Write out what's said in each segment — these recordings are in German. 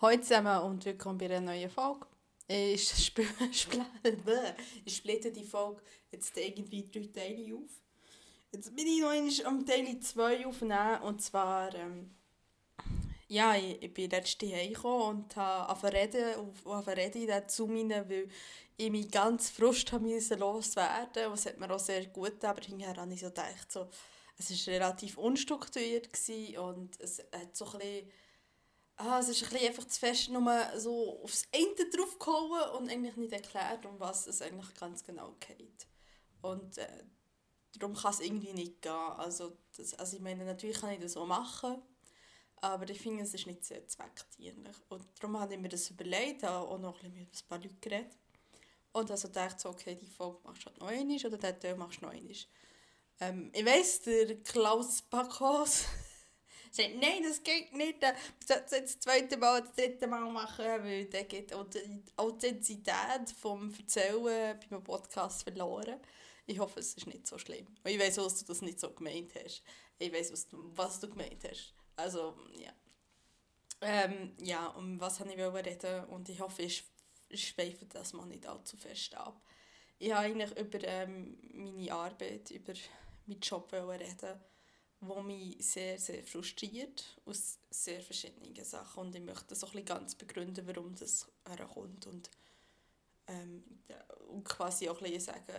Heute zusammen und willkommen bei einer neuen Folge. Sp ich splitte die Folge jetzt irgendwie drei Teile auf. Jetzt bin ich noch am Teil 2 aufnehmen und zwar, ähm, ja, ich, ich bin letzte heimgekommen und habe reden, auf reden zu meinen, weil ich mich ganz frust müssen loswerden. Das hat mir auch sehr gut getan, aber hinterher habe ich so gedacht, so, es war relativ unstrukturiert und es hat so ein bisschen ah, es ist ein einfach zu fest nur so aufs Ende draufgehauen und eigentlich nicht erklärt, um was es eigentlich ganz genau geht. Und äh, darum kann es irgendwie nicht gehen. Also, das, also ich meine, natürlich kann ich das so machen, aber ich finde, es ist nicht sehr zweckdienlich. Und darum habe ich mir das überlegt, auch noch ein mit ein paar Leuten geredet. Und also dachte so, okay, die Folge machst du halt noch einmal oder den Teil machst du noch einmal. Ähm, ich weiss, der Klaus Pakos sagt, nein, das geht nicht, wir sollten es das zweite Mal, das dritte Mal machen, weil dann geht die Authentizität vom Erzählen beim Podcast verloren. Ich hoffe, es ist nicht so schlimm. Und ich weiß, dass du das nicht so gemeint hast. Ich weiß, was du, was du gemeint hast. Also, ja. Ähm, ja, um was habe ich reden und ich hoffe, ich, schweife das mal nicht allzu fest ab. Ich habe eigentlich über ähm, meine Arbeit, über meinen Job reden wo mich sehr, sehr frustriert aus sehr verschiedenen Sachen. Und ich möchte so ein ganz begründen, warum das herkommt. Und, ähm, und quasi auch ein bisschen sagen,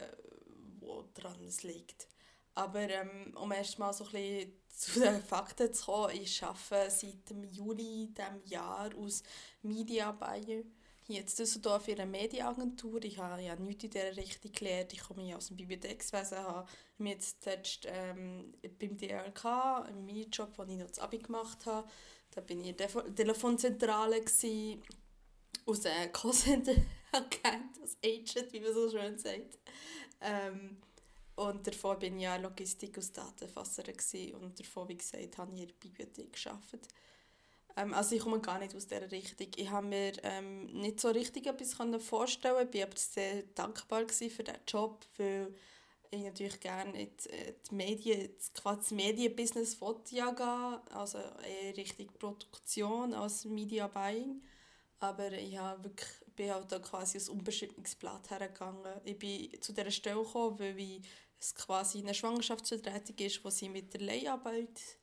wo dran es liegt. Aber ähm, um erst mal so zu den Fakten zu kommen, ich arbeite seit dem Juli dieses Jahr aus Media Buyer jetzt Düsseldorf in einer Medienagentur. Ich habe ja nichts in dieser Richtung gelernt. Ich komme ja aus dem Bibliothekswesen, habe mich jetzt zuerst ähm, beim DRK, im Minijob, wo ich noch das Abi gemacht habe, da bin ich in der Telefonzentrale gewesen, aus einem Callcenter erkannt, als Agent, wie man so schön sagt. Ähm, und davor bin ich ja Logistik- und Datenfasserin und davor, wie gesagt, habe ich in der Bibliothek gearbeitet. Ähm, also ich komme gar nicht aus dieser Richtung. Ich habe mir ähm, nicht so richtig etwas vorstellen Ich war aber sehr dankbar für diesen Job, weil ich natürlich gerne in die, äh, die Medien, quasi das Medienbusiness ja gehen, also eher Richtung Produktion als Media Buying. Aber ich habe wirklich, bin halt da quasi als unbeschriebenes Blatt hergegangen. Ich bin zu dieser Stelle gekommen, weil es quasi eine Schwangerschaftsvertretung ist, wo sie mit der Leiharbeit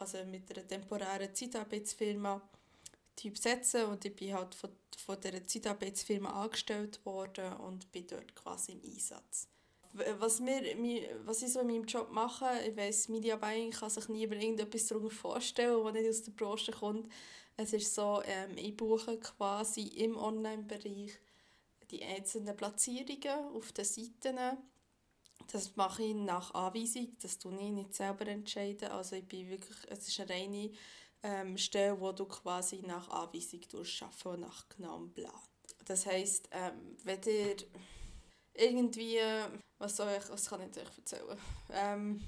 also mit einer temporären Zeitarbeitsfirma Typ setzen und ich bin halt von, von dieser Zeitarbeitsfirma angestellt worden und bin dort quasi im Einsatz. Was, wir, was ich so in meinem Job mache, ich weiss, Media Buying kann sich nie über irgendetwas darunter vorstellen, was nicht aus der Branche kommt. Es ist so, ähm, ich buche quasi im Online-Bereich die einzelnen Platzierungen auf den Seiten das mache ich nach Anweisung, das tue ich nicht selber entscheiden. Also ich bin wirklich, es ist eine reine ähm, Stelle, wo du quasi nach Anweisung arbeiten und nach genauem Plan. Das heisst, ähm, wenn ihr irgendwie, was soll ich, was kann ich euch erzählen? Ähm,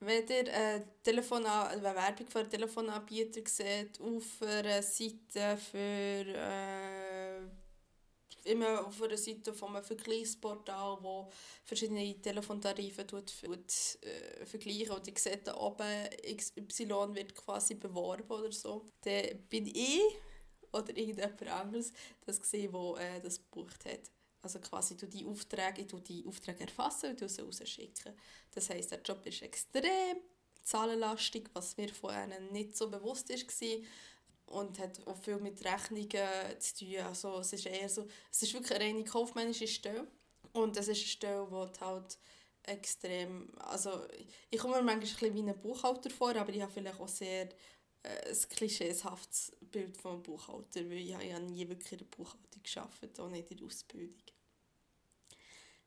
wenn ihr eine, Telefon eine Werbung für einen Telefonanbieter seht auf einer Seite für äh, immer auf einer Seite von einem Vergleichsportal, wo verschiedene Telefontarife tut, tut, äh, vergleichen und ich sehe da oben XY wird quasi beworben oder so. Dann bin ich oder irgendjemand anderes das gesehen, wo äh, das gebucht hat. Also quasi du die Aufträge, ich die Aufträge erfassen und sie rausschicken. Das heisst, der Job ist extrem zahlenlastig, was mir vorher nicht so bewusst war und hat auch viel mit Rechnungen zu tun. Also es ist eher so, es ist wirklich eine reine kaufmännische Stelle und es ist eine Stelle, die halt extrem, also ich komme mir manchmal ein bisschen wie ein Buchhalter vor, aber ich habe vielleicht auch sehr äh, ein klischeeshaftes Bild von einem Buchhalter, weil ich, habe nie wirklich in der Buchhaltung gearbeitet, auch nicht in der Ausbildung.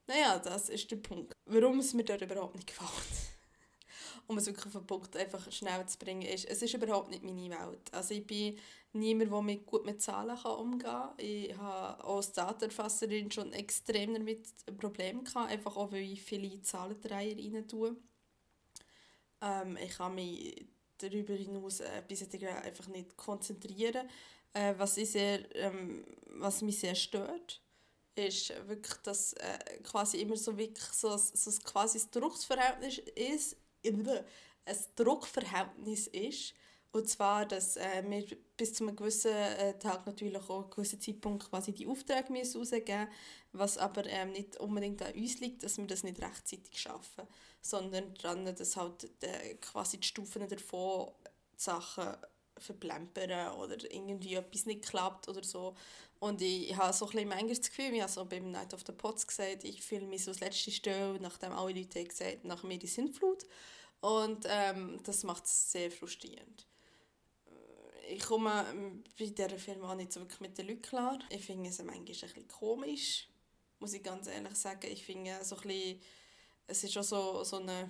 Naja, das ist der Punkt. Warum es mir dort überhaupt nicht gefällt um es wirklich auf den Punkt einfach schnell zu bringen, ist, es ist überhaupt nicht meine Welt. Also ich bin niemand, der mit, gut mit Zahlen kann umgehen kann. Ich habe auch als Datenerfasserin schon extrem damit Probleme gehabt, einfach auch, weil ich viele Zahlendreier rein tue. Ähm, ich kann mich darüber hinaus bis einfach nicht konzentrieren. Äh, was, ich sehr, ähm, was mich sehr stört, ist wirklich, dass äh, quasi immer so wirklich so, so quasi das Drucksverhältnis ist ein Druckverhältnis ist Und zwar, dass äh, wir bis zu einem gewissen äh, Tag natürlich auch einen gewissen Zeitpunkt quasi die Aufträge müssen rausgeben was aber ähm, nicht unbedingt an uns liegt, dass wir das nicht rechtzeitig schaffen, sondern daran, dass halt äh, quasi die Stufen davon die Sachen verplempern oder irgendwie etwas nicht klappt oder so. Und ich, ich habe so ein bisschen manchmal das Gefühl, ich so beim Night of the Pots gesagt ich fühle mich so das letzte Stelle, nachdem alle Leute haben gesagt nach mir die Sintflut. Und ähm, das macht es sehr frustrierend. Ich komme bei dieser Firma nicht so wirklich mit den Leuten klar. Ich finde es manchmal ein bisschen komisch, muss ich ganz ehrlich sagen. Ich finde so ein bisschen, es ist auch so, so eine,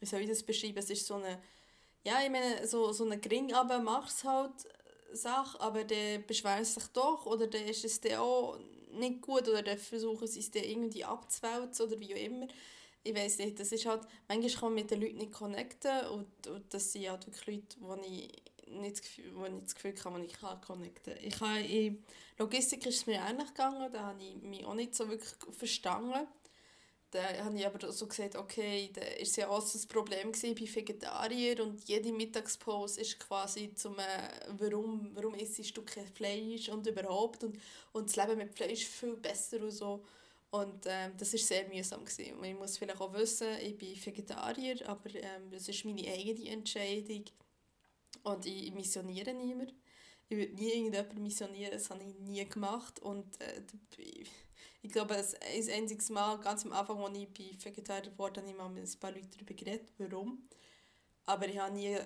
wie soll ich das beschreiben, es ist so eine ja, ich meine, so, so eine gering aber machst halt Sache, aber der beschwert sich doch oder der ist es dann auch nicht gut oder der versuchen sie es dann irgendwie abzuwälzen oder wie auch immer. Ich weiß nicht, das ist halt, manchmal kann man mit den Leuten nicht connecten und, und das sind halt wirklich Leute, wo ich nicht das Gefühl, wo ich das Gefühl habe, ich kann connecten. Ich habe, in Logistik ist es mir ähnlich gegangen, da habe ich mich auch nicht so wirklich verstanden dann habe ich aber so gesagt, okay, da ist ja auch so das Problem bei Vegetariern und jede Mittagspause ist quasi zum äh, warum, warum isst du kein Fleisch und überhaupt und, und das Leben mit Fleisch viel besser und so. Und ähm, das war sehr mühsam. Gewesen. Ich muss vielleicht auch wissen, ich bin Vegetarier, aber ähm, das ist meine eigene Entscheidung. Und ich missioniere niemand. Ich würde nie irgendjemanden missionieren, das habe ich nie gemacht. Und äh, ich glaube, ein einziges Mal, ganz am Anfang, als ich bei Vegetarier wurde, habe ich mal mit ein paar Leuten darüber geredet, warum. Aber ich habe nie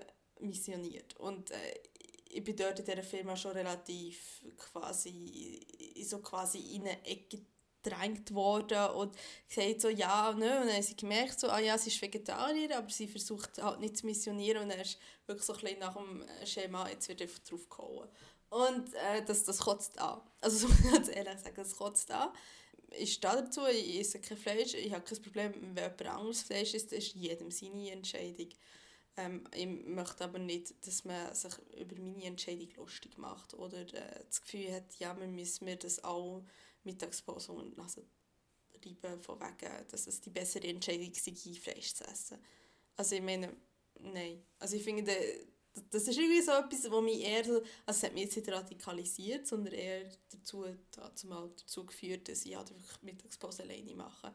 missioniert. Und äh, ich bin dort in dieser Firma schon relativ quasi, so quasi in eine Ecke gedrängt worden und gesagt so, ja, ne, und dann haben sie gemerkt, so, ah ja, sie ist Vegetarier, aber sie versucht halt nicht zu missionieren und dann ist wirklich so ein nach dem Schema, jetzt wird einfach drauf gehauen. Und äh, das, das kotzt an. Also so ganz ehrlich sagen, das kotzt an ich stehe dazu, ich esse kein Fleisch, ich habe kein Problem, wenn jemand anderes Fleisch isst, ist jedem seine Entscheidung. Ähm, ich möchte aber nicht, dass man sich über meine Entscheidung lustig macht oder äh, das Gefühl hat, ja, man müssen mir das auch Mittagspause lassen reiben, von wegen, dass es die bessere Entscheidung sei, Fleisch zu essen. Also ich meine, nein. Also ich finde, das ist irgendwie so etwas, was mich eher so, also es hat mich jetzt nicht radikalisiert, sondern eher dazu, dazu, mal dazu geführt, dass ich halt Mittagspause alleine mache.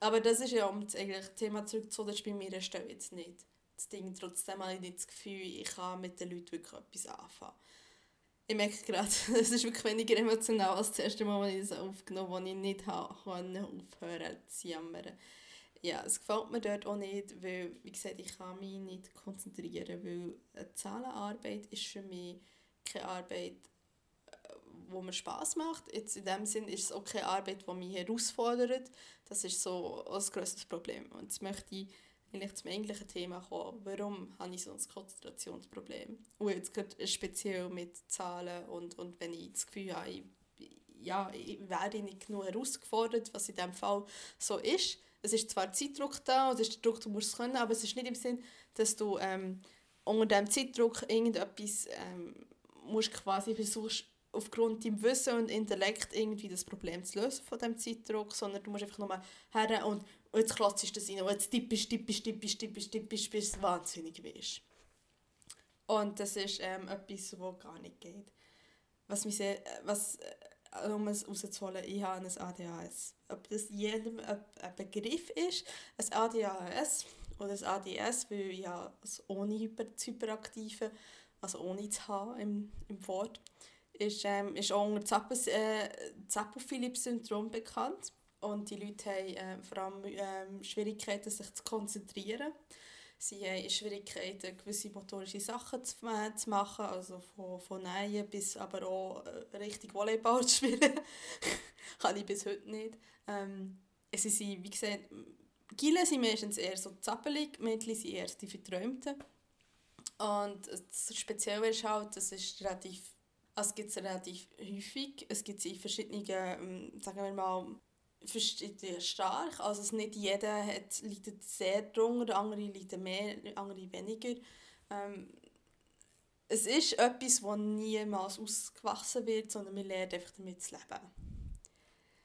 Aber das ist ja, um das eigentlich Thema zurückzuholen, das ist bei mir jetzt nicht das Ding. Trotzdem habe ich nicht das Gefühl, ich kann mit den Leuten wirklich etwas anfangen. Ich merke gerade, es ist wirklich weniger emotional als das erste Mal, als ich das aufgenommen habe, wo ich nicht aufhören konnte zu jammern ja, es gefällt mir dort auch nicht, weil, wie gesagt, ich kann mich nicht konzentrieren, weil eine Zahlenarbeit ist für mich keine Arbeit, äh, wo mir Spaß macht. Jetzt in dem Sinn ist es auch keine Arbeit, die mich herausfordert. Das ist so ein grosses Problem. Und jetzt möchte ich eigentlich zum eigentlichen Thema kommen. Warum habe ich so ein Konzentrationsproblem? Und jetzt gerade speziell mit Zahlen und, und wenn ich das Gefühl habe, ich, ja, ich werde nicht genug herausgefordert, was in diesem Fall so ist, es ist zwar Zeitdruck da, es ist der Druck, du musst es können, aber es ist nicht im Sinn, dass du ähm, unter diesem Zeitdruck irgendetwas ähm, musst quasi versuchst, aufgrund deinem Wissen und Intellekt irgendwie das Problem zu lösen von diesem Zeitdruck, sondern du musst einfach nur her und, und jetzt klotzt du das rein und jetzt tippst, tippst, tippst, tippst, tippst, bis du wahnsinnig wirst. Und das ist ähm, etwas, was gar nicht geht. Was mich sehr, was, äh, um es rauszuholen, ich habe ein ADHS ob das jedem ein Begriff ist, ein ADHS oder ein ADS, weil ja also ohne Hyper Hyperaktive, also ohne zu haben im, im Wort, ist, ähm, ist auch unter Zappel-Philipp-Syndrom äh, bekannt. Und die Leute haben äh, vor allem äh, Schwierigkeiten, sich zu konzentrieren. Sie haben Schwierigkeiten, gewisse motorische Sachen zu, äh, zu machen, also von, von Nähen bis aber auch äh, richtig Volleyball zu spielen. Kann ich bis heute nicht. Ähm, es sind, wie gesagt, Gile sind meistens eher so zappelig, Mädchen sind eher die Verträumten. Und das Spezielle ist halt, das ist relativ, also es gibt es relativ häufig, es gibt es in verschiedenen, ähm, sagen wir mal, verschiedene stark, also nicht jeder hat, leidet sehr drunter, andere leiden mehr, andere weniger. Ähm, es ist etwas, das niemals ausgewachsen wird, sondern wir lernen einfach damit zu leben.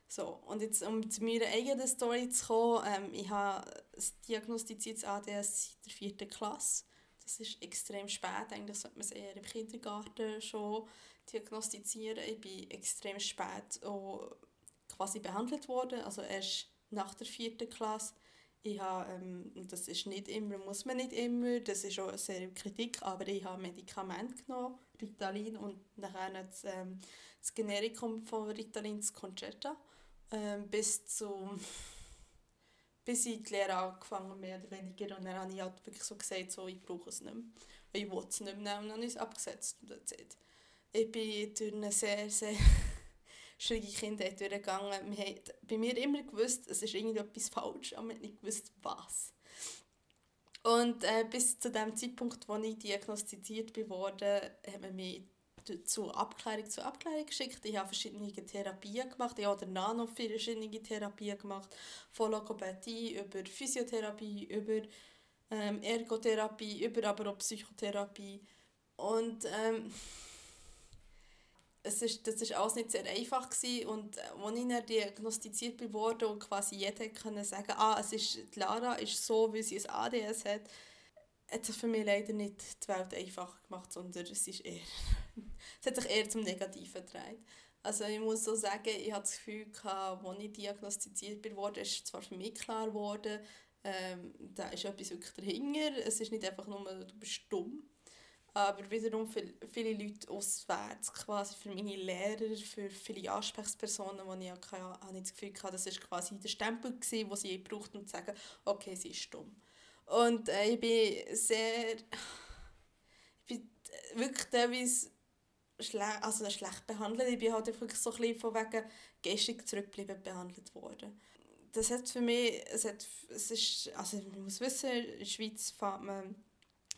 So, und jetzt, um zu meiner eigenen Story zu kommen, ähm, ich habe ein diagnostiziertes ADS seit der vierten Klasse. Das ist extrem spät. Eigentlich sollte man es eher im Kindergarten schon diagnostizieren. Ich bin extrem spät auch quasi behandelt worden, also erst nach der vierten Klasse. Ich habe, ähm, das ist nicht immer, muss man nicht immer, das ist auch sehr in Kritik, aber ich habe Medikamente genommen, Ritalin und nachher das, ähm, das Generikum von Ritalin, das Concerta, ähm, bis zu bis ich die Lehre angefangen mehr oder weniger. Und dann habe ich halt wirklich so gesagt, so, ich brauche es nicht mehr. Ich will es nicht mehr nehmen. Und dann habe es abgesetzt. Ich bin durch eine sehr, sehr schwierige Kindheit durchgegangen. Man hat bei mir immer gewusst, es ist irgendetwas falsch, aber man hat nicht gewusst, was. Und äh, bis zu dem Zeitpunkt, wo ich diagnostiziert wurde, hat man mich zu Abklärung zu Abklärung geschickt. Ich habe verschiedene Therapien gemacht. Ich habe danach noch verschiedene Therapien gemacht. Von Logopädie über Physiotherapie, über ähm, Ergotherapie, über aber auch Psychotherapie. Und ähm, es ist, das war alles nicht sehr einfach. Gewesen. Und als ich diagnostiziert wurde und quasi jeder konnte sagen, ah, es ist, Lara ist so, weil sie ein ADS hat, hat es für mich leider nicht die Welt einfacher gemacht, sondern es, ist eher, es hat sich eher zum Negativen gedreht. Also ich muss so sagen, ich hatte das Gefühl, gehabt, als ich diagnostiziert wurde, ist zwar für mich klar geworden, ähm, da ist etwas wirklich dahinter. Es ist nicht einfach nur, du bist dumm. Aber wiederum viele Leute auswärts, quasi für meine Lehrer, für viele Ansprechpersonen, die ich hatte, habe ich das Gefühl, gehabt, das war quasi der Stempel, den sie brauchten, um zu sagen, okay, sie ist dumm. Und äh, ich bin sehr. Ich bin wirklich teilweise schle also schlecht behandelt. Ich bin halt wirklich so ein bisschen von wegen geistig zurückgeblieben behandelt worden. Das hat für mich, es, hat, es ist, also man muss wissen, in der Schweiz fährt man,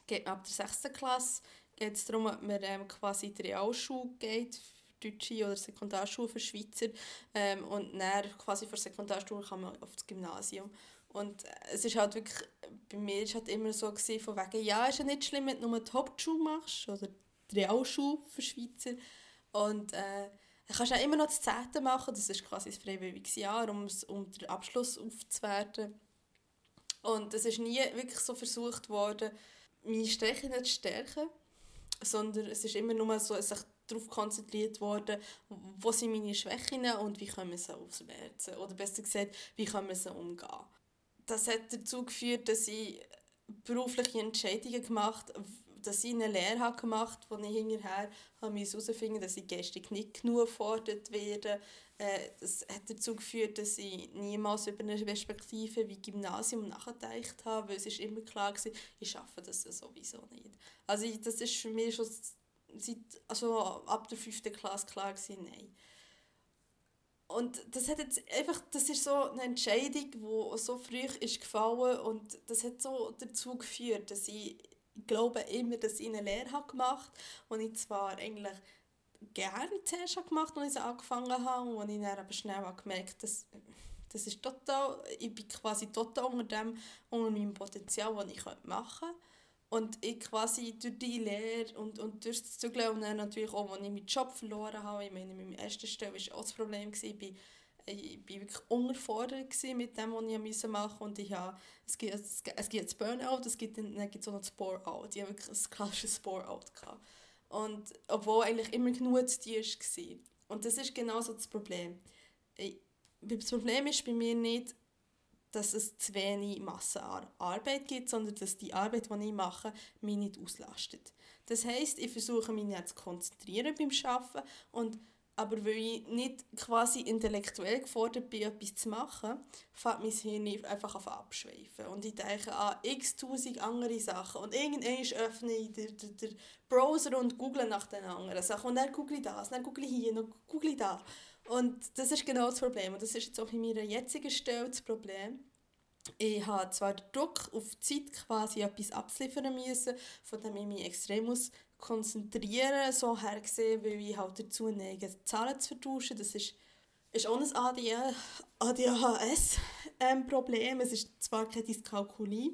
geht ab der 6. Klasse, geht es darum, ob man ähm, quasi die Realschule geht, Deutsche oder Sekundarschule für Schweizer ähm, und dann quasi für Sekundarschule kann man auf das Gymnasium. Und es ist halt wirklich, bei mir war halt immer so, gewesen, von wegen, ja, ist ja nicht schlimm, wenn du nur die Hauptschule machst oder die Realschule für Schweizer. Und äh, kannst auch immer noch das Zehnte machen, das ist quasi ein freiwilliges Jahr, um, um den Abschluss aufzuwerten. Und es ist nie wirklich so versucht worden, meine Stärken zu stärken, sondern es ist immer nur so, sich darauf konzentriert worden, wo sind meine Schwächen und wie können wir sie ausmerzen. Oder besser gesagt, wie können wir sie umgehen das hat dazu geführt, dass ich berufliche Entscheidungen gemacht habe, dass ich eine Lehre habe gemacht habe, wo ich hinterher herausfinden dass ich geistig nicht genug gefordert werde. Äh, das hat dazu geführt, dass ich niemals über eine Perspektive wie Gymnasium nachgedacht habe, weil es ist immer klar war, ich schaffe das sowieso nicht. Also ich, das ist für mich schon seit, also ab der fünften Klasse klar gewesen, nein und das hat jetzt einfach, das ist so eine Entscheidung, die so früh ist gefallen und das hat so dazu geführt, dass ich, ich glaube immer, dass ich eine Lehre habe gemacht und ich zwar eigentlich gerne zuerst habe gemacht, als ich angefangen habe und ich dann aber schnell habe gemerkt, dass das ist total, ich bin quasi total unter dem, unter meinem Potenzial, das ich machen könnte. Und ich quasi durch die Lehre und, und durch das Zügeln und dann natürlich auch, als ich meinen Job verloren habe, ich meine, mit meiner ersten Stelle war auch das Problem, gewesen, ich, ich war wirklich unterfordert mit dem, was ich machen musste. Und ich habe, es gibt, es, gibt das Burnout, es gibt, dann gibt es auch noch das Bore-out. Ich hatte wirklich ein klassisches Bore-out. Und obwohl eigentlich immer genug zu tun war. Und das ist genau so das Problem. Das Problem ist bei mir nicht, dass es zu wenig Masse an Arbeit gibt, sondern dass die Arbeit, die ich mache, mich nicht auslastet. Das heißt, ich versuche mich nicht zu konzentrieren beim Arbeiten und aber weil ich nicht quasi intellektuell gefordert bin, etwas zu machen, fängt mein Hirn einfach auf abschweifen. Und ich denke an x tausend andere Sachen. Und irgendwann öffne ich den, den, den Browser und google nach den anderen Sachen. Und dann google ich das, dann google ich hier, dann google ich da. Und das ist genau das Problem. Und das ist jetzt auch in meiner jetzigen Stelle das Problem. Ich habe zwar den Druck auf die Zeit, quasi etwas abzuliefern müssen, von dem ich mich extrem muss konzentrieren so hergesehen, weil ich halt dazu neige, Zahlen zu vertauschen. Das ist, ist auch ein ADHS-Problem. Ähm, es ist zwar keine Dyskalkulie,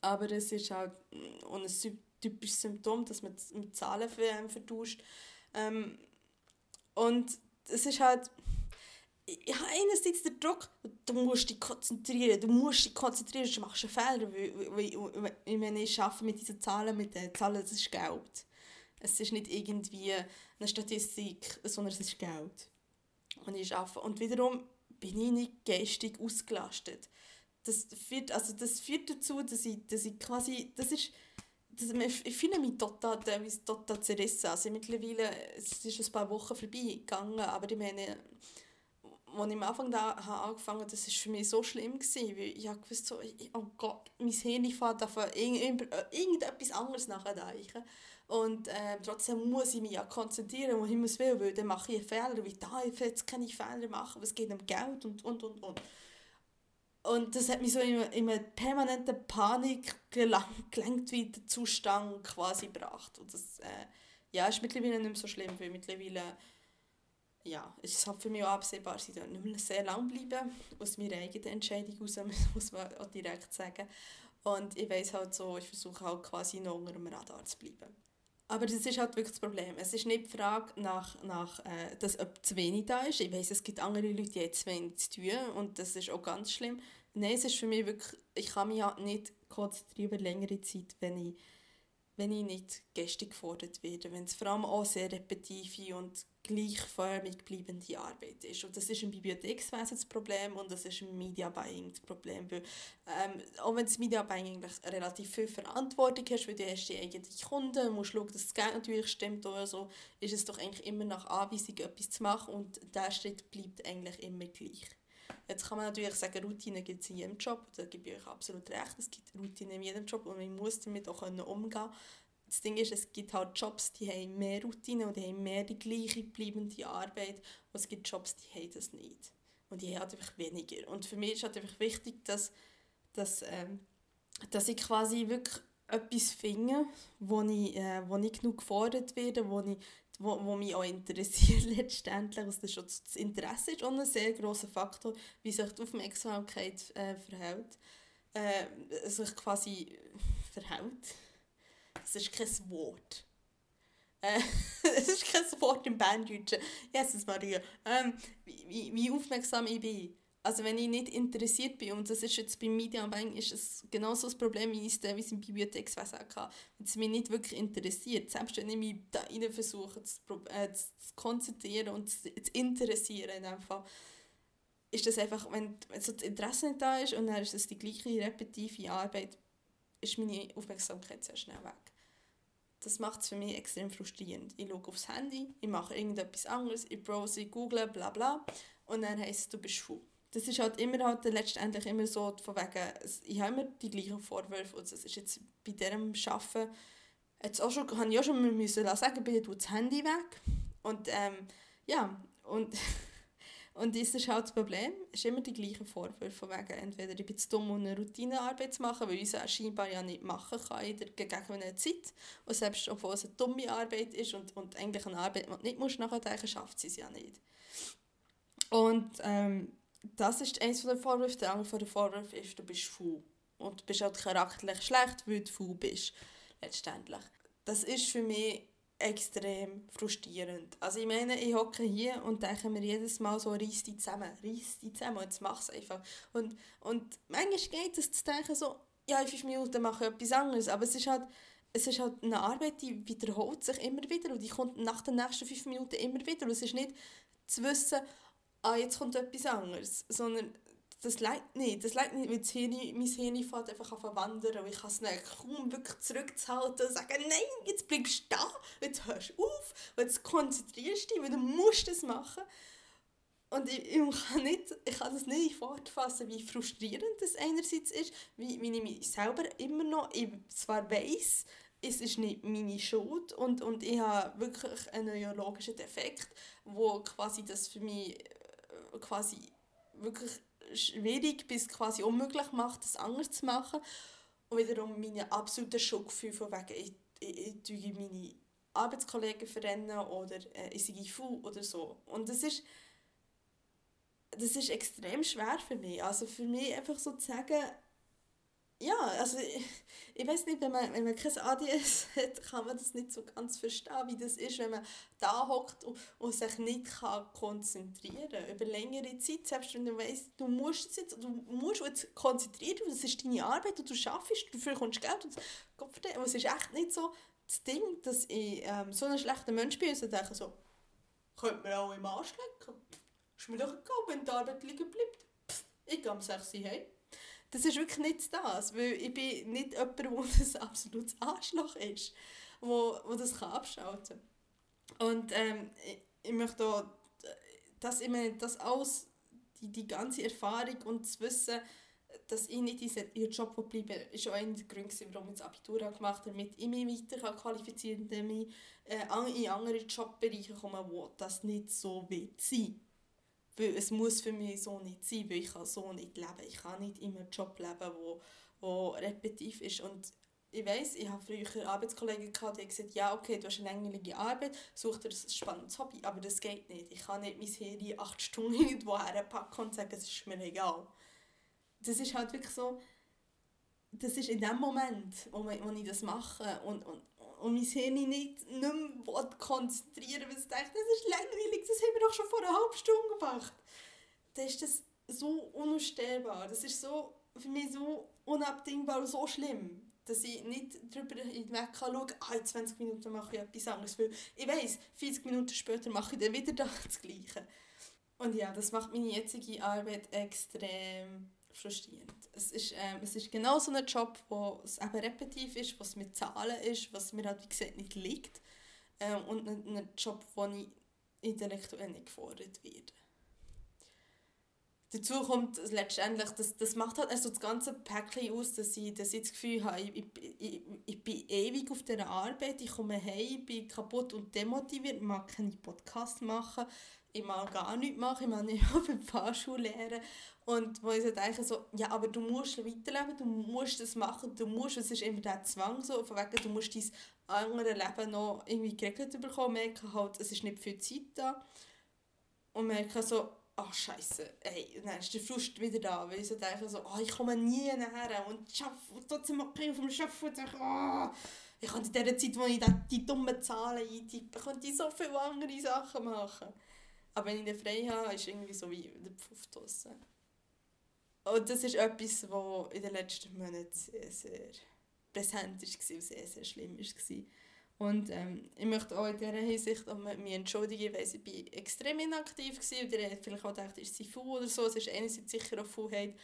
aber es ist halt auch ein typisches Symptom, dass man mit Zahlen vertauscht. Ähm, und es ist halt ich habe einerseits den Druck, du musst dich konzentrieren, du musst dich konzentrieren, sonst machst du einen Fehler, weil, weil, ich meine, ich arbeite mit diesen Zahlen, mit den Zahlen, das ist Geld. Es ist nicht irgendwie eine Statistik, sondern es ist Geld. Und ich arbeite. Und wiederum bin ich nicht geistig ausgelastet. Das führt, also das führt dazu, dass ich, dass ich quasi, das ist, das, ich fühle mich total, total zerrissen. Also mittlerweile, es ist ein paar Wochen vorbeigegangen, aber ich meine, als ich am Anfang da habe angefangen habe, das war für mich so schlimm, gewesen, weil ich habe gewusst, so, oh Gott, mein Hirn fährt auf irgendetwas anderes nachdenken. Und äh, trotzdem muss ich mich ja konzentrieren, wo Himmels will, weil dann mache ich einen Fehler, wie da, ich jetzt keine Fehler machen, es geht um Geld und, und, und, und. Und das hat mich so in, in eine permanente Panik gelenkt wieder Zustand quasi gebracht. Und das äh, ja, ist mittlerweile nicht mehr so schlimm, weil mittlerweile ja, es ist halt für mich auch absehbar, sie dort nicht mehr sehr lang bleiben, aus meiner eigenen Entscheidung heraus, muss man auch direkt sagen. Und ich weiß halt so, ich versuche halt quasi noch unter dem Radar zu bleiben. Aber das ist halt wirklich das Problem. Es ist nicht die Frage nach, nach äh, dass, ob zu wenig da ist. Ich weiß, es gibt andere Leute, die haben zu wenig zu tun und das ist auch ganz schlimm. Nein, es ist für mich wirklich, ich kann mich halt nicht konzentrieren über längere Zeit, wenn ich, wenn ich nicht gestern gefordert werde. Wenn es vor allem auch sehr repetitive und gleichförmig bleibende Arbeit ist. Und das ist im Bibliothekswesen das Problem und das ist im Media Buying das Problem. Weil, ähm, auch wenn das Media Buying eigentlich relativ viel Verantwortung hast, weil du hast die eigenen Kunden, musst schauen, dass das Geld natürlich stimmt oder so, ist es doch eigentlich immer nach Anweisung etwas zu machen und der Schritt bleibt eigentlich immer gleich. Jetzt kann man natürlich sagen, Routine gibt es in jedem Job, da gebe ich euch absolut recht, es gibt Routine in jedem Job und man muss damit auch umgehen können das Ding ist, es gibt halt Jobs, die haben mehr Routine und die haben mehr die gleiche bleibende Arbeit und es gibt Jobs, die haben das nicht. Und die haben halt einfach weniger. Und für mich ist halt einfach wichtig, dass, dass, ähm, dass ich quasi wirklich etwas finde, wo ich, äh, wo ich genug gefordert werde, wo, ich, wo, wo mich auch interessiert letztendlich. Also das, das Interesse ist auch ein sehr grosser Faktor, wie sich die Aufmerksamkeit äh, verhält. Äh, sich quasi verhält es ist kein Wort. Äh, es ist kein Wort im Banddeutschen. Jesus Maria. Ähm, wie, wie aufmerksam ich bin. Also wenn ich nicht interessiert bin, und das ist jetzt beim Medienbank ist es genauso das Problem, wie ich es teilweise im Bibliothekswesen hatte. Wenn es mich nicht wirklich interessiert, selbst wenn ich mich da rein versuche zu, äh, zu konzentrieren und zu, zu interessieren in dem Fall, ist das einfach, wenn, wenn so das Interesse nicht da ist und dann ist es die gleiche repetitive Arbeit, ist meine Aufmerksamkeit sehr schnell weg das macht es für mich extrem frustrierend. Ich schaue aufs Handy, ich mache irgendetwas anderes, ich browse, ich google, bla bla und dann heisst es, du bist faul. Das ist halt immer halt letztendlich immer so, von wegen, ich habe immer die gleichen Vorwürfe und das ist jetzt bei diesem Arbeiten, jetzt auch schon, habe ich auch schon müssen sagen, bitte tu das Handy weg und ähm, ja, und Und das ist halt das Problem, es ist immer die gleichen Vorwürfe, wegen, entweder ich bin zu dumm, um eine Routinearbeit zu machen, weil ich es scheinbar ja nicht machen kann in der gegebenen Zeit. Und selbst obwohl es eine dumme Arbeit ist und, und eigentlich eine Arbeit, die du nicht musst nachdenken schafft sie es ja nicht. Und ähm, das ist eines der Vorwürfe. Der andere der Vorwurf ist, du bist faul. Und du bist halt charakterlich schlecht, weil du faul bist, letztendlich. Das ist für mich extrem frustrierend. Also ich meine, ich hocke hier und denke mir jedes Mal so, reiss die zusammen, reiss die zusammen jetzt mach es einfach. Und, und manchmal geht es zu denken so, ja, in fünf Minuten mache ich etwas anderes, aber es ist halt, es ist halt eine Arbeit, die wiederholt sich immer wieder und die kommt nach den nächsten fünf Minuten immer wieder und es ist nicht zu wissen, ah, jetzt kommt etwas anderes, sondern das leid nicht. Das leid nicht, weil Hirn, mein Hirn fährt einfach an wandern und ich kann es nicht kaum wirklich zurückzuhalten und sagen, nein, jetzt bleibst du da, jetzt hörst du auf, jetzt konzentrierst du dich, weil du musst das machen. Und ich, ich, kann nicht, ich kann das nicht fortfassen, wie frustrierend das einerseits ist, wie, wie ich mich selber immer noch, ich zwar weiss, es ist nicht meine Schuld und, und ich habe wirklich einen neurologischen Defekt, wo quasi das für mich äh, quasi wirklich schwierig bis quasi unmöglich macht, das anders zu machen. Und wiederum meine absolute Schuldgefühl von wegen, ich, ich, ich meine Arbeitskollegen verrennen oder äh, ich sei faul oder so. Und das ist, das ist extrem schwer für mich. Also für mich einfach so zu sagen, ja, also ich, ich weiß nicht, wenn man, wenn man kein ADS hat, kann man das nicht so ganz verstehen, wie das ist, wenn man da hockt und, und sich nicht kann konzentrieren kann. Über längere Zeit, selbst wenn du weißt, du musst es jetzt, du musst jetzt konzentrieren, das ist deine Arbeit und du schaffst, du bekommst Geld und verdammt, es ist echt nicht so das Ding, dass ich ähm, so ein schlechter Mensch bin und denke so, könnte mir auch im Arsch lecken. Ist mir doch egal, wenn die Arbeit liegen bleibt. Pff, ich gehe um 6 Uhr. Das ist wirklich nicht das, weil ich bin nicht jemand, der ein absolutes Arschloch ist, wo, wo das kann abschalten kann. Und ähm, ich, ich möchte auch, dass ich meine, das alles, die, die ganze Erfahrung und das Wissen, dass ich nicht in Job bleibe, ist auch der Gründe, warum ich das Abitur gemacht habe, damit ich mich weiter qualifizieren kann, damit ich äh, in andere Jobbereiche komme, wo das nicht so wird sein weil es muss für mich so nicht sein, weil ich kann so nicht leben. Ich kann nicht in einem Job leben, wo, wo repetitiv ist. Und ich weiß, ich habe früher Arbeitskollegen gehabt, die gesagt ja okay, du hast eine langweilige Arbeit, such dir ein spannendes Hobby, aber das geht nicht. Ich kann nicht mein Handy acht Stunden irgendwo herpacken und sagen, es ist mir egal. Das ist halt wirklich so, das ist in dem Moment, wo, wo ich das mache und, und, und mein Hirn nicht, nicht mehr konzentrieren weil es denkt, das ist langweilig, das haben wir doch schon vor einer halben Stunde gemacht. Dann ist das so unausstellbar. Das ist so, für mich so unabdingbar und so schlimm, dass ich nicht darüber hinweg kann schauen ah, in 20 Minuten mache ich etwas anderes. Weil ich weiss, 40 Minuten später mache ich dann wieder das Gleiche. Und ja, das macht meine jetzige Arbeit extrem frustrierend. Es ist, ähm, es ist genau so ein Job, wo es eben repetitiv ist, was mit Zahlen ist, was mir halt wie gesagt nicht liegt. Ähm, und ein, ein Job, wo ich intellektuell nicht gefordert werde. Dazu kommt letztendlich, das, das macht halt also das ganze Päckchen aus, dass ich, dass ich das Gefühl habe, ich, ich, ich, ich bin ewig auf dieser Arbeit, ich komme heim, bin kaputt und demotiviert, mag keine Podcasts machen, ich mag gar nichts machen, ich mag nicht auf der Fahrschule lernen. Und wo ich so denke, so, ja, aber du musst weiterleben, du musst das machen, du musst, es ist immer der Zwang so, von wegen, du musst dein andere Leben noch irgendwie geregelt bekommen, merke halt, es ist nicht viel Zeit da. Und merke so, ach scheiße, ey, dann ist der Frust wieder da, weil ich so denke, so, oh, ich komme nie nachher und schaffe, und trotzdem mache ich auf dem Schaffen und denke, oh, ich kann in dieser Zeit, wo ich die dummen Zahlen eintippe, könnte ich so viele andere Sachen machen. Aber wenn ich den frei habe, ist irgendwie so wie der Pfuff draussen. Und das ist etwas, was in den letzten Monaten sehr, sehr präsent war und sehr, sehr schlimm war. Und ähm, ich möchte auch in dieser Hinsicht mich entschuldigen, weil ich bin extrem inaktiv war und ihr habt vielleicht auch gedacht, ist sie faul oder so. Es ist einerseits sicher auch Faulheit.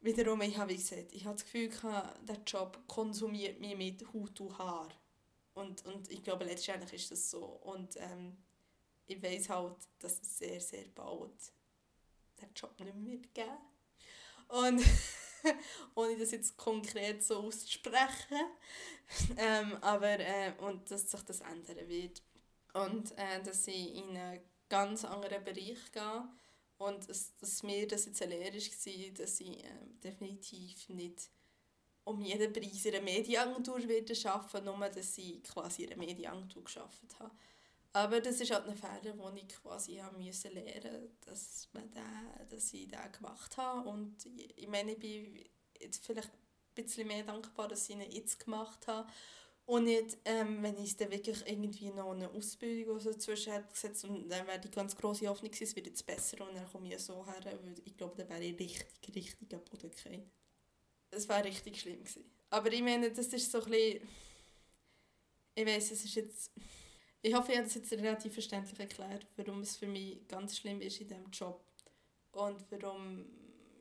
Wiederum, ich habe gesagt, ich habe das Gefühl, der Job konsumiert mich mit Haut und Haar. Und, und ich glaube, letztendlich ist das so. Und ähm, ich weiß halt, dass es sehr, sehr bald den Job nicht mehr geben Und ohne das jetzt konkret so auszusprechen, ähm, aber äh, und dass sich das ändern wird. Und äh, dass ich in einen ganz anderen Bereich gehe und es, dass mir das jetzt eine Lehre war, dass ich äh, definitiv nicht um jeden Preis in einer Medienagentur arbeiten nur dass ich quasi in einer Medienagentur gearbeitet habe. Aber das ist halt ein Fehler, den ich quasi haben müssen lernen dass, dass ich den gemacht habe. Und ich, meine, ich bin jetzt vielleicht ein bisschen mehr dankbar, dass ich ihn jetzt gemacht habe. Und nicht, ähm, wenn ich dann wirklich irgendwie noch eine Ausbildung oder so dazwischen hätte gesetzt und dann wäre die ganz grosse Hoffnung gewesen, es wird jetzt besser und dann komme ich so her, weil ich glaube, dann wäre ich richtig, richtig am Boden gefallen. Es wäre richtig schlimm gewesen. Aber ich meine, das ist so ein bisschen, ich weiß es ist jetzt ich hoffe, ich habe das jetzt relativ verständlich erklärt, warum es für mich ganz schlimm ist in diesem Job. Und warum,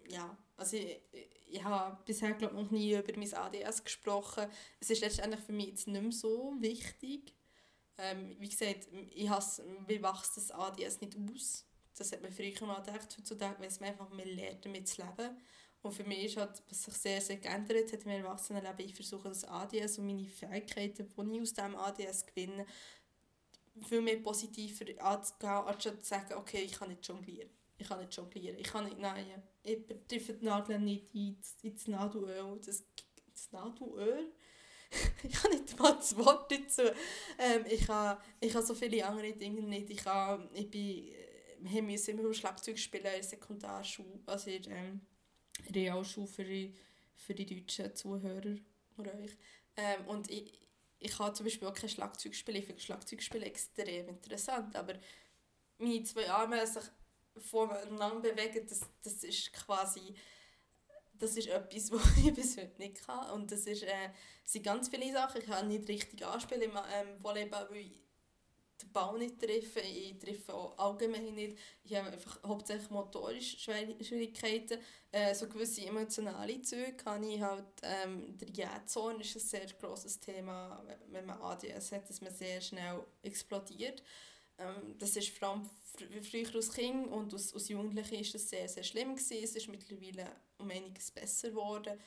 ja, also ich, ich habe bisher glaube noch nie über mein ADS gesprochen. Es ist letztendlich für mich jetzt nicht mehr so wichtig. Ähm, wie gesagt, ich hasse, wie wächst das ADS nicht aus? Das hat man früher mal gedacht. Heutzutage weiß man einfach, man lernt damit zu leben. Und für mich ist halt, was sich sehr, sehr geändert hat im Erwachsenenleben, ich versuche das ADS und meine Fähigkeiten, die ich aus diesem ADS gewinne, viel mehr positiver anzugehen, anstatt zu sagen, okay, ich kann nicht jonglieren. Ich kann nicht jonglieren. Ich kann nicht, nein, ich treffe die Nadel nicht ins, ins Nadelöl. Das, das Nadelöl? ich habe nicht mal das Wort dazu. Ähm, ich habe ich ha so viele andere Dinge nicht. Ich, ha, ich bin, wir mussten immer Schlagzeug spielen in der Sekundarschule, also in der ähm, Realschule für für die deutschen Zuhörer oder euch. Ähm, und ich, ich habe zum Beispiel auch kein Schlagzeugspiel. Ich finde Schlagzeugspiel extrem interessant, aber meine zwei Arme sich voneinander bewegen, das, das ist quasi das ist etwas, was ich bis heute nicht kann. Und das ist, äh, sind ganz viele Sachen. Ich kann nicht richtig anspielen im ähm, Volleyball, weil den Ball nicht treffe. Ich treffe auch allgemein nicht. Ich habe einfach hauptsächlich motorische Schwierigkeiten. Äh, so gewisse emotionale Züge kann ich halt, ähm, der Jähzorn ist ein sehr grosses Thema, wenn man ADS hat, dass man sehr schnell explodiert. Ähm, das ist vor allem früher als Kind und als, als Jugendliche ist das sehr, sehr schlimm gewesen. Es ist mittlerweile um einiges besser geworden.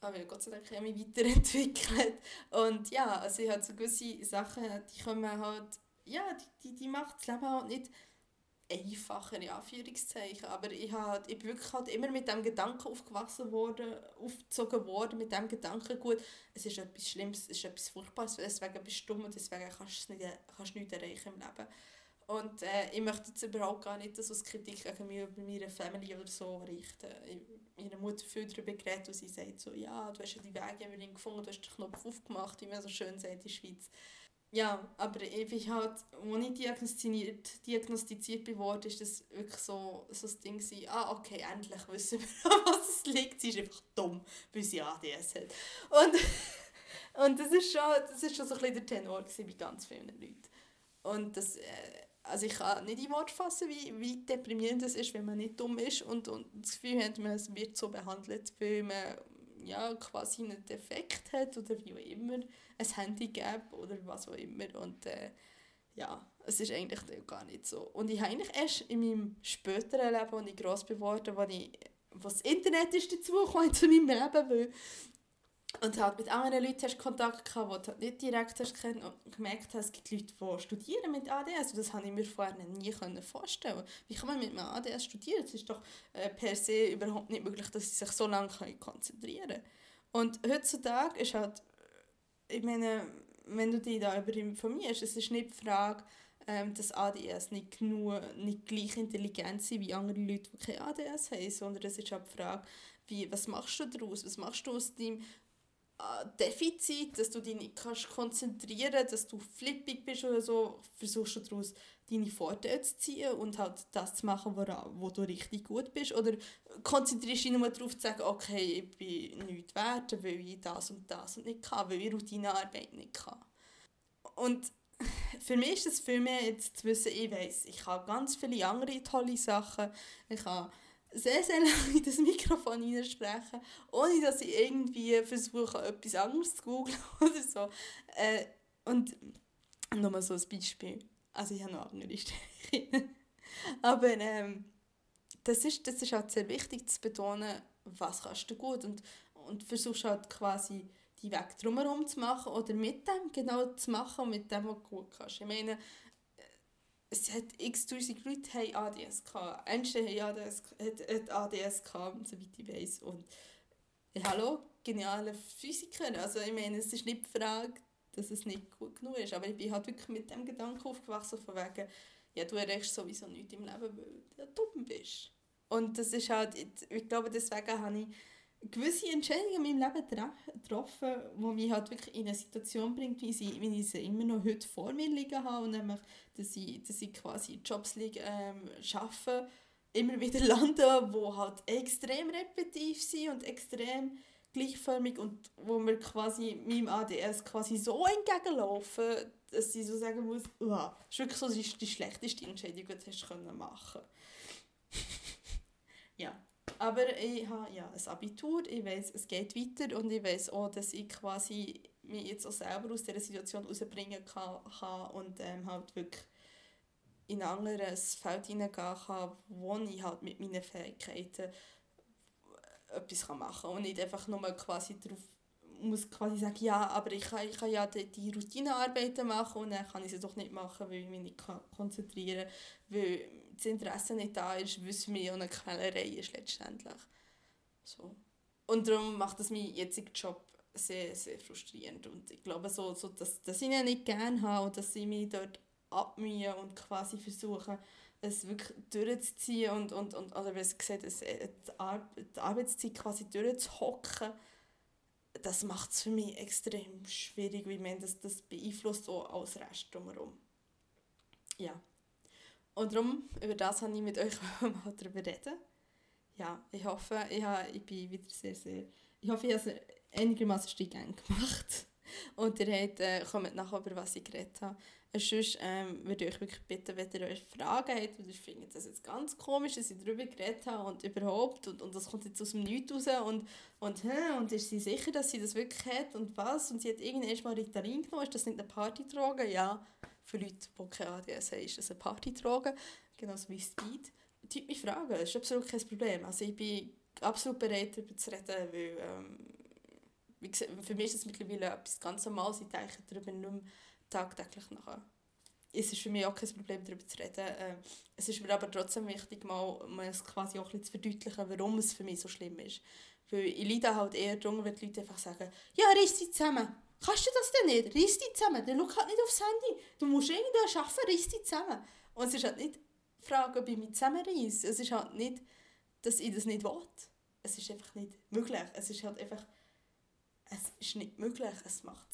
Aber Gott sei Dank habe ich mich weiterentwickelt. Und ja, also ich habe so gewisse Sachen, die kommen halt, ja, die, die, die macht das Leben halt nicht einfacher, in Anführungszeichen. Aber ich, halt, ich bin wirklich halt immer mit dem Gedanken aufgewachsen worden, aufgezogen worden, mit dem Gedanken, gut, es ist etwas Schlimmes, es ist etwas Furchtbares, deswegen bist du dumm und deswegen kannst du nicht, nichts erreichen im Leben. Und äh, ich möchte jetzt überhaupt gar nicht so Kritik gegen mich über meine Family oder so richten. Ich, meine Mutter viel darüber geredet und sie sagt so, ja, du hast ja die Wege gefunden, du hast den Knopf aufgemacht, wie man so schön sagt in der Schweiz. Ja, aber ich halt, als ich diagnostiziert, diagnostiziert wurde, ist das wirklich so, so das Ding gewesen, ah, okay, endlich wissen wir, was es liegt. Sie ist einfach dumm, weil sie ADS hat. Und, und das ist schon, schon so ein bisschen der Tenor bei ganz vielen Leuten. Und das, äh, also ich kann nicht in Wort fassen, wie, wie deprimierend es ist, wenn man nicht dumm ist und, und das Gefühl hat, man wird so behandelt, weil man ja, quasi einen Defekt hat oder wie auch immer, ein Handicap oder was auch immer. Und äh, ja, es ist eigentlich gar nicht so. Und ich habe eigentlich erst in meinem späteren Leben, als ich gross geworden bin, ich, das Internet ist dazugekommen zu meinem Leben, weil und halt mit anderen Leuten hast Kontakt gehabt, die du nicht direkt hast kennt und gemerkt hast, es gibt Leute, die studieren mit ADS. Und das habe ich mir vorher nie vorstellen Wie kann man mit einem ADS studieren? Es ist doch äh, per se überhaupt nicht möglich, dass sie sich so lange konzentrieren können. Und heutzutage ist halt, ich meine, wenn du dich darüber informierst, es ist nicht die Frage, ähm, dass ADS nicht, genug, nicht gleich intelligent sind wie andere Leute, die kein ADS haben, sondern es ist halt die Frage, wie, was machst du daraus? Was machst du aus deinem Defizit, dass du dich nicht kannst konzentrieren kannst, dass du flippig bist oder so, versuchst du daraus deine Vorteile zu ziehen und halt das zu machen, wo, wo du richtig gut bist. Oder konzentrierst du dich nur darauf zu sagen, okay, ich bin nichts wert, weil ich das und das und nicht kann, weil ich Routinearbeit nicht kann. Und für mich ist es viel mehr jetzt zu wissen, ich weiss, ich habe ganz viele andere tolle Sachen. Ich habe sehr, sehr lange in das Mikrofon hineinsprechen, ohne dass ich irgendwie versuche, etwas anderes zu googeln oder so. Äh, und nochmal so ein Beispiel. Also ich habe noch andere Stellen. Aber ähm, das, ist, das ist halt sehr wichtig zu betonen, was kannst du gut und, und versuchst halt quasi die Weg drumherum zu machen oder mit dem genau zu machen, mit dem, was du gut kannst. Ich meine, es hat x tausend Leute haben ADS gehabt. Einstein hat ADS, hat, hat ADS gehabt, soweit ich weiß. Und ja, hallo, geniale Physiker. Also ich meine, es ist nicht die Frage, dass es nicht gut genug ist. Aber ich bin halt wirklich mit dem Gedanken aufgewachsen, von wegen, ja, du erreichst sowieso nichts im Leben, weil du dumm bist. Und das ist halt, ich glaube, deswegen habe ich gewisse Entscheidungen in meinem Leben getroffen, die mich halt wirklich in eine Situation bringt, wie, sie, wie ich sie immer noch heute vor mir liegen habe nämlich, dass ich, dass ich quasi Jobs ähm, arbeite, immer wieder lande, die halt extrem repetitiv sind und extrem gleichförmig und wo mir quasi meinem ADS quasi so entgegenlaufen, dass ich so sagen muss, das ist wirklich so die, die schlechteste Entscheidung, die du machen konntest. ja. Aber ich habe ja ein Abitur, ich weiß, es geht weiter und ich weiß auch, dass ich quasi mich jetzt auch selber aus dieser Situation herausbringen kann, kann und ähm, halt wirklich in ein anderes Feld hineingehen kann, wo ich halt mit meinen Fähigkeiten etwas machen kann und nicht einfach nur quasi darauf muss quasi sagen, ja, aber ich kann, ich kann ja die, die Routinearbeiten machen und dann kann ich sie doch nicht machen, weil ich mich nicht konzentrieren kann, weil das Interesse nicht da ist, weil es mir eine Quälerei ist letztendlich. So. Und darum macht das meinen jetzigen Job sehr, sehr frustrierend. Und ich glaube, so, so dass, dass ich ihn nicht gerne habe und dass ich mich dort abmühe und quasi versuche, es wirklich durchzuziehen und, und, und oder wie es gesagt, es, äh, die, Ar die Arbeitszeit quasi durchzuhocken, das macht es für mich extrem schwierig, weil man das, das beeinflusst auch alles Rest drumherum. Ja. Und darum, über das habe ich mit euch mal darüber reden. Ja, ich hoffe, ich, habe, ich bin wieder sehr, sehr... Ich hoffe, ich habe es einigermaßen stiegend gemacht. Und ihr habt, äh, kommt nachher über was ich geredet habe. Und sonst ähm, würde ich euch wirklich bitten, wenn ihr euch Fragen habt, und ich finde das jetzt ganz komisch, dass ich darüber geredet habe und überhaupt, und, und das kommt jetzt aus dem Nichts raus, und, und, hä, und ist sie sicher, dass sie das wirklich hat, und was, und sie hat irgendwann mal Ritalin genommen, ist das nicht eine Partydroge? Ja, für Leute, die keine ADS haben, ist das eine Partydroge, genauso wie Speed. Die mich fragen, das ist absolut kein Problem. Also ich bin absolut bereit, darüber zu reden, weil ähm, wie gesagt, für mich ist das mittlerweile etwas ganz Normales, ich denke darüber nicht mehr tagtäglich nachher. Es ist für mich auch kein Problem, darüber zu reden. Äh, es ist mir aber trotzdem wichtig, mal, mal es quasi auch ein zu verdeutlichen, warum es für mich so schlimm ist. Weil ich leide halt eher darunter, wenn die Leute einfach sagen, ja, reiss dich zusammen. Kannst du das denn nicht? Reiss dich zusammen. Dann schau halt nicht aufs Handy. Du musst irgendwas arbeiten, reiss dich zusammen. Und es ist halt nicht die Frage, ob ich mich zusammenreisse. Es ist halt nicht, dass ich das nicht will. Es ist einfach nicht möglich. Es ist halt einfach, es ist nicht möglich. Es macht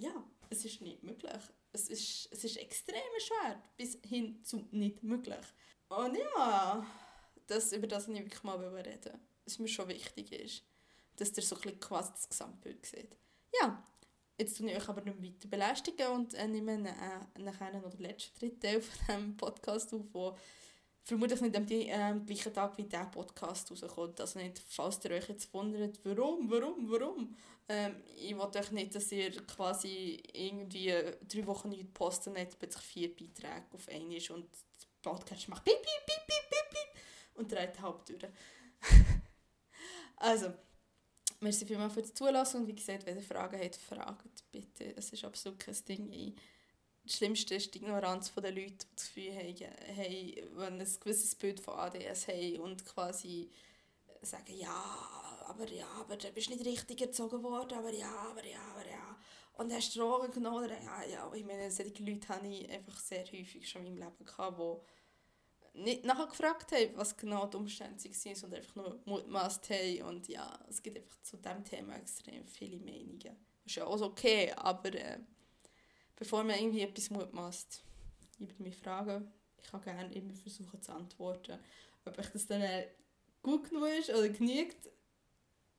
ja, es ist nicht möglich. Es ist, es ist extrem schwer, bis hin zu nicht möglich. Und ja, das, über das ich wirklich mal reden was mir schon wichtig ist. Dass ihr so ein bisschen quasi das Gesamtbild seht. Ja, jetzt tue ich euch aber nicht weiter belästigen und äh, nehme äh, nachher noch den letzten dritten Teil von diesem Podcast auf, wo vermutlich nicht am äh, gleichen Tag wie dieser Podcast rauskommt. Also nicht, falls ihr euch jetzt wundert, warum, warum, warum. Ähm, ich wollte euch nicht, dass ihr quasi irgendwie drei Wochen nicht posten und plötzlich vier Beiträge auf einmal ist und der Podcast macht piep, piep, piep, piep, piep, piep und dreht halb durch. also, merci vielmals für das Zulassen und wie gesagt, wenn ihr Fragen habt, fragt bitte. Es ist absolut kein Ding. Das Schlimmste ist die Ignoranz der Leute, die das Gefühl haben, hey, wenn ein gewisses Bild von ADS haben und quasi sagen, ja, aber ja, aber du bist nicht richtig erzogen worden, aber ja, aber ja, aber ja. Und hast Drogen genommen, oder? ja, ja. Ich meine, solche Leute habe ich einfach sehr häufig schon in meinem Leben gehabt, die nicht nachher gefragt haben, was genau die Umstände sind, sondern einfach nur mutmaßt haben. Und ja, es gibt einfach zu diesem Thema extrem viele Meinungen. Das ist ja auch okay, aber äh, bevor man irgendwie etwas mutmaßt, über mich fragen, ich kann gerne immer versuchen zu antworten. Ob ich das dann äh, gut genug ist oder genügt,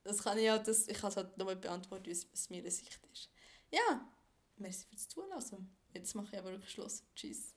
das kann ich halt, das, ich kann es halt nur beantworten, es mir Sicht ist. Ja, merci fürs Zuhören. Jetzt mache ich aber wirklich Schluss. Tschüss.